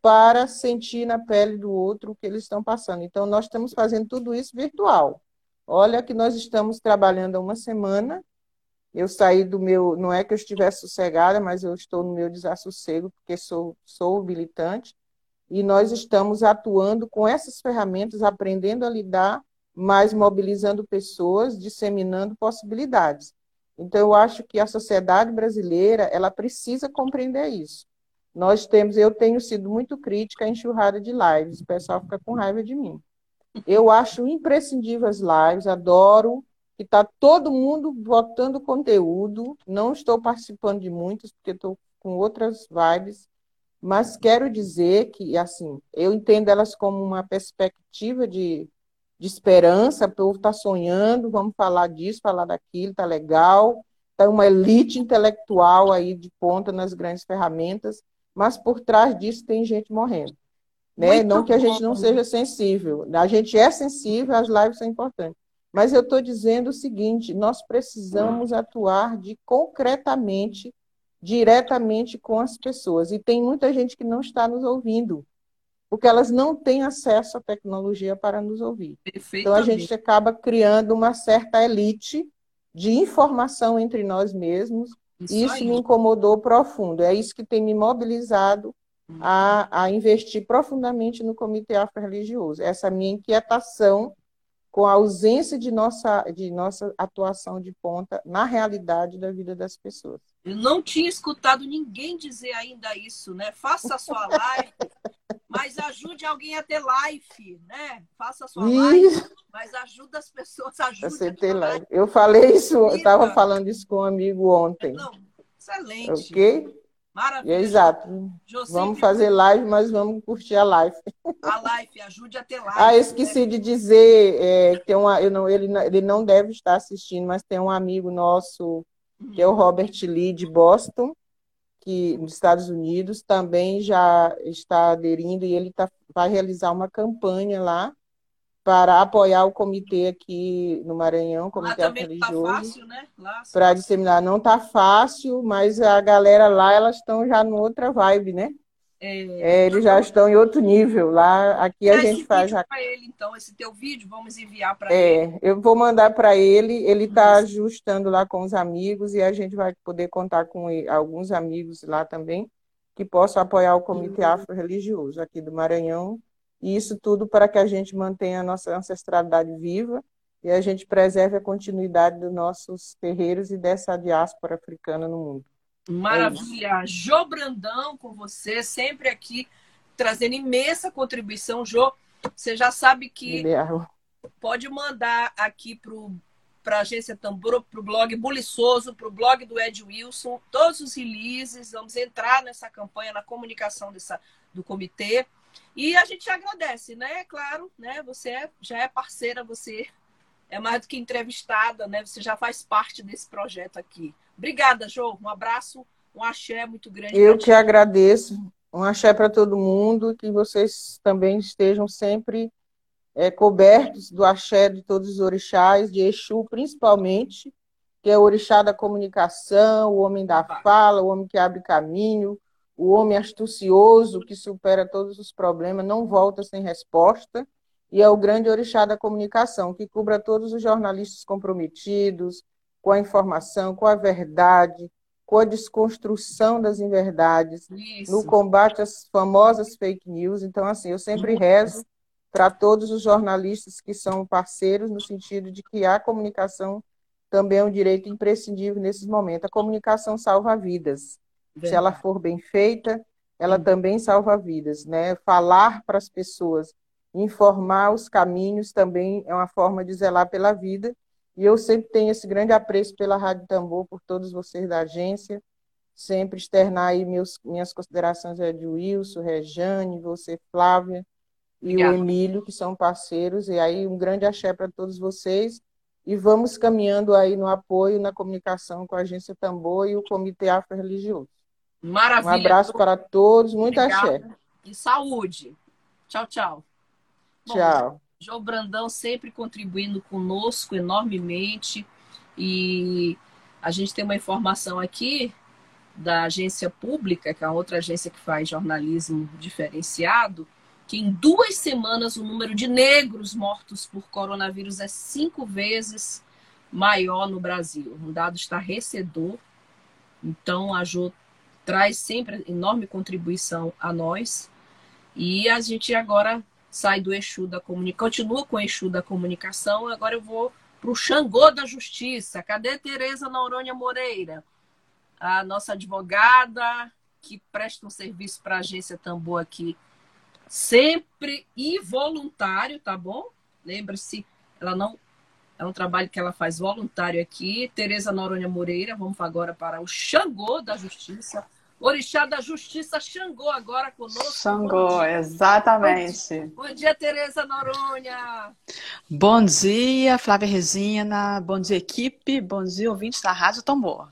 para sentir na pele do outro o que eles estão passando. Então, nós estamos fazendo tudo isso virtual. Olha que nós estamos trabalhando há uma semana. Eu saí do meu, não é que eu estivesse sossegada, mas eu estou no meu desassossego, porque sou, sou militante, e nós estamos atuando com essas ferramentas, aprendendo a lidar mas mobilizando pessoas, disseminando possibilidades. Então, eu acho que a sociedade brasileira ela precisa compreender isso. Nós temos, eu tenho sido muito crítica à enxurrada de lives, o pessoal fica com raiva de mim. Eu acho imprescindível as lives, adoro que está todo mundo botando conteúdo. Não estou participando de muitas, porque estou com outras vibes, mas quero dizer que, assim, eu entendo elas como uma perspectiva de de esperança, o povo está sonhando, vamos falar disso, falar daquilo, está legal. Está uma elite intelectual aí de ponta nas grandes ferramentas, mas por trás disso tem gente morrendo. Né? não que a gente não seja sensível. A gente é sensível, as lives são importantes. Mas eu estou dizendo o seguinte: nós precisamos atuar de concretamente, diretamente com as pessoas. E tem muita gente que não está nos ouvindo porque elas não têm acesso à tecnologia para nos ouvir. Então a gente acaba criando uma certa elite de informação entre nós mesmos, isso e isso me incomodou profundo. É isso que tem me mobilizado a, a investir profundamente no Comitê Afro-Religioso. Essa minha inquietação com a ausência de nossa, de nossa atuação de ponta na realidade da vida das pessoas. Eu não tinha escutado ninguém dizer ainda isso, né? Faça a sua live, mas ajude alguém a ter live, né? Faça a sua live, mas ajuda as pessoas, ajude ter live. Eu falei isso, eu estava falando isso com um amigo ontem. Não, excelente. Ok? Maravilha. Exato. vamos fazer live, mas vamos curtir a live. A live, ajude a ter live. Ah, esqueci né? de dizer, é, tem uma, eu não, ele, ele não deve estar assistindo, mas tem um amigo nosso, que é o Robert Lee, de Boston, que nos Estados Unidos também já está aderindo e ele tá, vai realizar uma campanha lá para apoiar o comitê aqui no Maranhão, comitê lá religioso. Tá fácil, né? Para disseminar. Não está fácil, mas a galera lá, elas estão já no outra vibe, né? É, é, eles já estão em outro nível. Lá, aqui a gente faz. Vídeo para ele, então, esse teu vídeo, vamos enviar para é, ele. Eu vou mandar para ele. Ele está ajustando lá com os amigos e a gente vai poder contar com ele, alguns amigos lá também que possam apoiar o Comitê uhum. Afro-Religioso aqui do Maranhão e isso tudo para que a gente mantenha a nossa ancestralidade viva e a gente preserve a continuidade dos nossos terreiros e dessa diáspora africana no mundo. Maravilha! É Jô Brandão com você, sempre aqui trazendo imensa contribuição. Jô, você já sabe que pode mandar aqui para a agência Tambor, para o blog Buliçoso, para o blog do Ed Wilson, todos os releases. Vamos entrar nessa campanha, na comunicação dessa, do comitê. E a gente agradece, né? Claro, né? Você é, já é parceira, você é mais do que entrevistada, né? Você já faz parte desse projeto aqui. Obrigada, Jô. Um abraço, um axé muito grande. Eu que agradeço. Um axé para todo mundo, que vocês também estejam sempre é, cobertos do axé de todos os orixás, de Exu principalmente, que é o orixá da comunicação, o homem da fala, o homem que abre caminho, o homem astucioso que supera todos os problemas, não volta sem resposta, e é o grande orixá da comunicação, que cubra todos os jornalistas comprometidos com a informação, com a verdade, com a desconstrução das inverdades, Isso. no combate às famosas fake news. Então, assim, eu sempre rezo para todos os jornalistas que são parceiros, no sentido de que a comunicação também é um direito imprescindível nesses momentos. A comunicação salva vidas. Verdade. Se ela for bem feita, ela Sim. também salva vidas, né? Falar para as pessoas, informar os caminhos também é uma forma de zelar pela vida. E eu sempre tenho esse grande apreço pela Rádio Tambor, por todos vocês da agência, sempre externar aí meus, minhas considerações é de Wilson, Rejane, você, Flávia, e Obrigada. o Emílio, que são parceiros, e aí um grande axé para todos vocês. E vamos caminhando aí no apoio, na comunicação com a Agência Tambor e o Comitê Afro-Religioso. Maravilha. Um abraço para todos, muita axé. E saúde. Tchau, tchau. Tchau. João Brandão sempre contribuindo conosco enormemente. E a gente tem uma informação aqui da agência pública, que é a outra agência que faz jornalismo diferenciado, que em duas semanas o número de negros mortos por coronavírus é cinco vezes maior no Brasil. Um dado estarrecedor. Então, a Jo traz sempre enorme contribuição a nós. E a gente agora sai do Exu da comunicação, continua com o Exu da comunicação, agora eu vou para o Xangô da Justiça. Cadê Tereza Noronha Moreira? A nossa advogada que presta um serviço para a agência Tambor aqui sempre e voluntário, tá bom? Lembre-se, ela não é um trabalho que ela faz voluntário aqui. Tereza Noronha Moreira, vamos agora para o Xangô da Justiça. Orixá da Justiça Xangô agora conosco. Xangô, exatamente. Bom dia, dia Tereza Noronha. Bom dia, Flávia Regina. Bom dia, equipe. Bom dia, ouvintes da Rádio Tambor.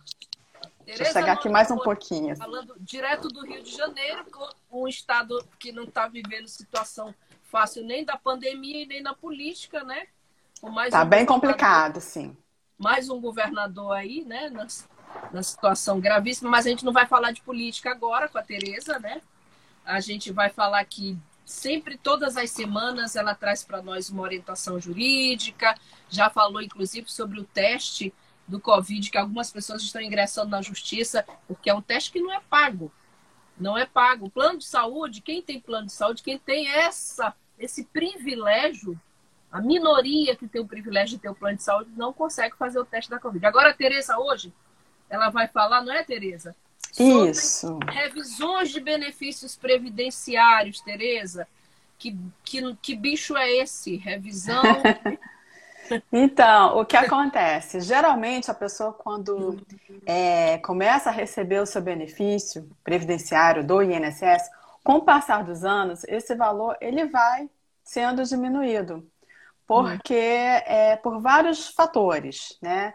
Deixa eu chegar aqui mais um pouquinho. Falando direto do Rio de Janeiro, um estado que não está vivendo situação fácil nem da pandemia e nem na política, né? Está um bem complicado, sim. Mais um governador aí, né? Na, na situação gravíssima, mas a gente não vai falar de política agora com a Tereza, né? A gente vai falar que sempre, todas as semanas, ela traz para nós uma orientação jurídica, já falou, inclusive, sobre o teste do Covid, que algumas pessoas estão ingressando na justiça, porque é um teste que não é pago. Não é pago. Plano de saúde, quem tem plano de saúde, quem tem essa, esse privilégio, a minoria que tem o privilégio de ter o plano de saúde, não consegue fazer o teste da Covid. Agora, a Tereza, hoje, ela vai falar, não é, Tereza? Isso. Revisões de benefícios previdenciários, Tereza. Que, que, que bicho é esse? Revisão Então, o que acontece? Geralmente, a pessoa, quando é, começa a receber o seu benefício previdenciário do INSS, com o passar dos anos, esse valor ele vai sendo diminuído, porque é por vários fatores, né?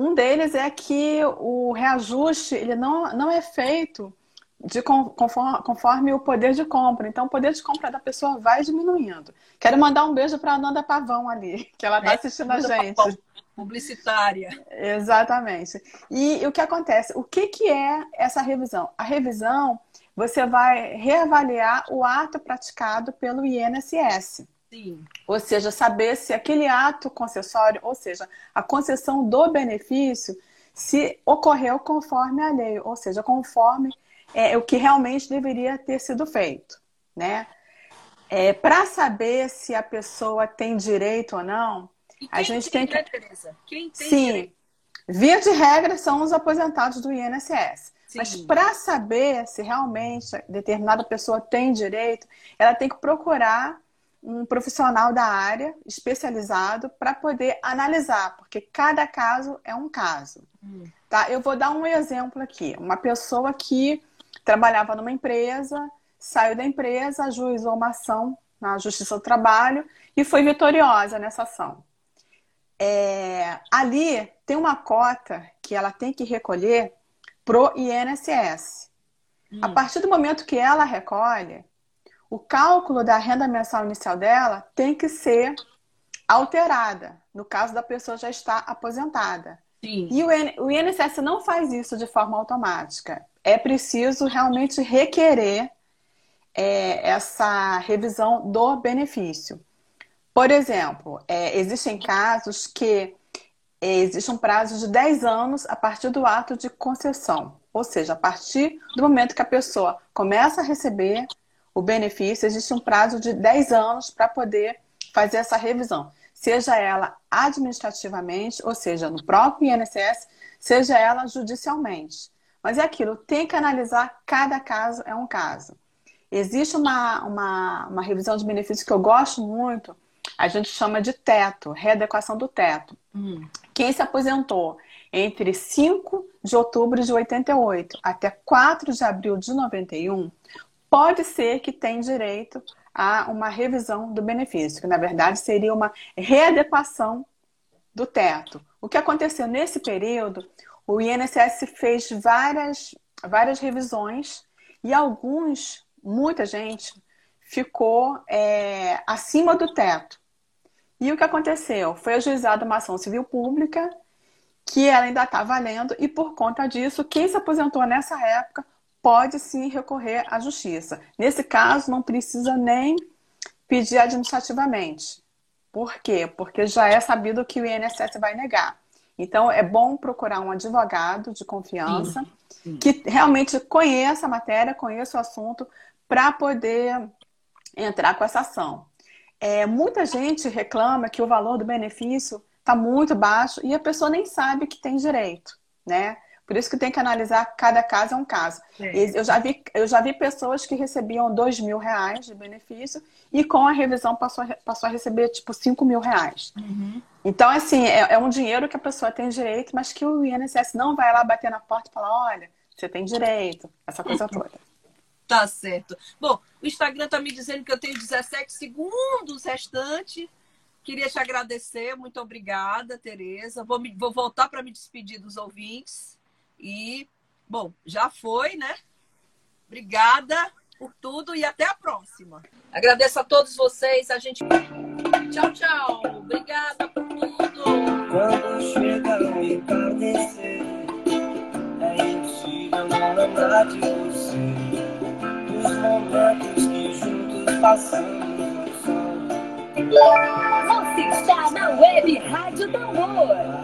Um deles é que o reajuste ele não, não é feito de conforme, conforme, o poder de compra. Então, o poder de compra da pessoa vai diminuindo. Quero mandar um beijo para a Ananda Pavão ali, que ela está é, assistindo a gente. Pavão, publicitária. Exatamente. E, e, o que acontece? O que, que é essa revisão? A revisão, você vai reavaliar o ato praticado pelo INSS. Sim. Ou seja, saber se aquele ato concessório, ou seja, a concessão do benefício, se ocorreu conforme a lei, ou seja, conforme é, o que realmente deveria ter sido feito, né? É, Para saber se a pessoa tem direito ou não, a gente tem, tem que. Tereza? Quem tem Sim, direito? via de regra são os aposentados do INSS. Sim. Mas para saber se realmente determinada pessoa tem direito, ela tem que procurar um profissional da área especializado para poder analisar, porque cada caso é um caso. Hum. Tá? Eu vou dar um exemplo aqui. Uma pessoa que trabalhava numa empresa, saiu da empresa, ajuizou uma ação na Justiça do Trabalho e foi vitoriosa nessa ação. É, ali tem uma cota que ela tem que recolher pro INSS. Hum. A partir do momento que ela recolhe, o cálculo da renda mensal inicial dela tem que ser alterada, no caso da pessoa já estar aposentada. Sim. E o INSS não faz isso de forma automática. É preciso realmente requerer é, essa revisão do benefício. Por exemplo, é, existem casos que é, existe um prazo de 10 anos a partir do ato de concessão. Ou seja, a partir do momento que a pessoa começa a receber o benefício, existe um prazo de 10 anos para poder fazer essa revisão seja ela administrativamente, ou seja, no próprio INSS, seja ela judicialmente. Mas é aquilo, tem que analisar cada caso é um caso. Existe uma, uma, uma revisão de benefícios que eu gosto muito, a gente chama de teto, readequação do teto. Hum. Quem se aposentou entre 5 de outubro de 88 até 4 de abril de 91, pode ser que tenha direito a uma revisão do benefício, que na verdade seria uma readequação do teto. O que aconteceu nesse período, o INSS fez várias, várias revisões e alguns, muita gente, ficou é, acima do teto. E o que aconteceu? Foi ajuizada uma ação civil pública que ela ainda está valendo e por conta disso, quem se aposentou nessa época pode sim recorrer à justiça. Nesse caso, não precisa nem pedir administrativamente. Por quê? Porque já é sabido que o INSS vai negar. Então, é bom procurar um advogado de confiança sim, sim. que realmente conheça a matéria, conheça o assunto, para poder entrar com essa ação. É, muita gente reclama que o valor do benefício está muito baixo e a pessoa nem sabe que tem direito, né? Por isso que tem que analisar cada caso é um caso. É. Eu, já vi, eu já vi pessoas que recebiam dois mil reais de benefício e com a revisão passou a, passou a receber tipo cinco mil reais. Uhum. Então, assim, é, é, um dinheiro que a pessoa tem direito, mas que o INSS não vai lá bater na porta e falar, olha, você tem direito, essa coisa toda. Tá certo. Bom, o Instagram tá me dizendo que eu tenho 17 segundos restante. Queria te agradecer, muito obrigada, Tereza. Vou, me, vou voltar para me despedir dos ouvintes. E, bom, já foi, né? Obrigada por tudo e até a próxima. Agradeço a todos vocês. A gente. Tchau, tchau. Obrigada por tudo. Quando chega o entardecer, é impossível não lembrar de você. Dos momentos que juntos passamos. Você está na web Rádio Tambor.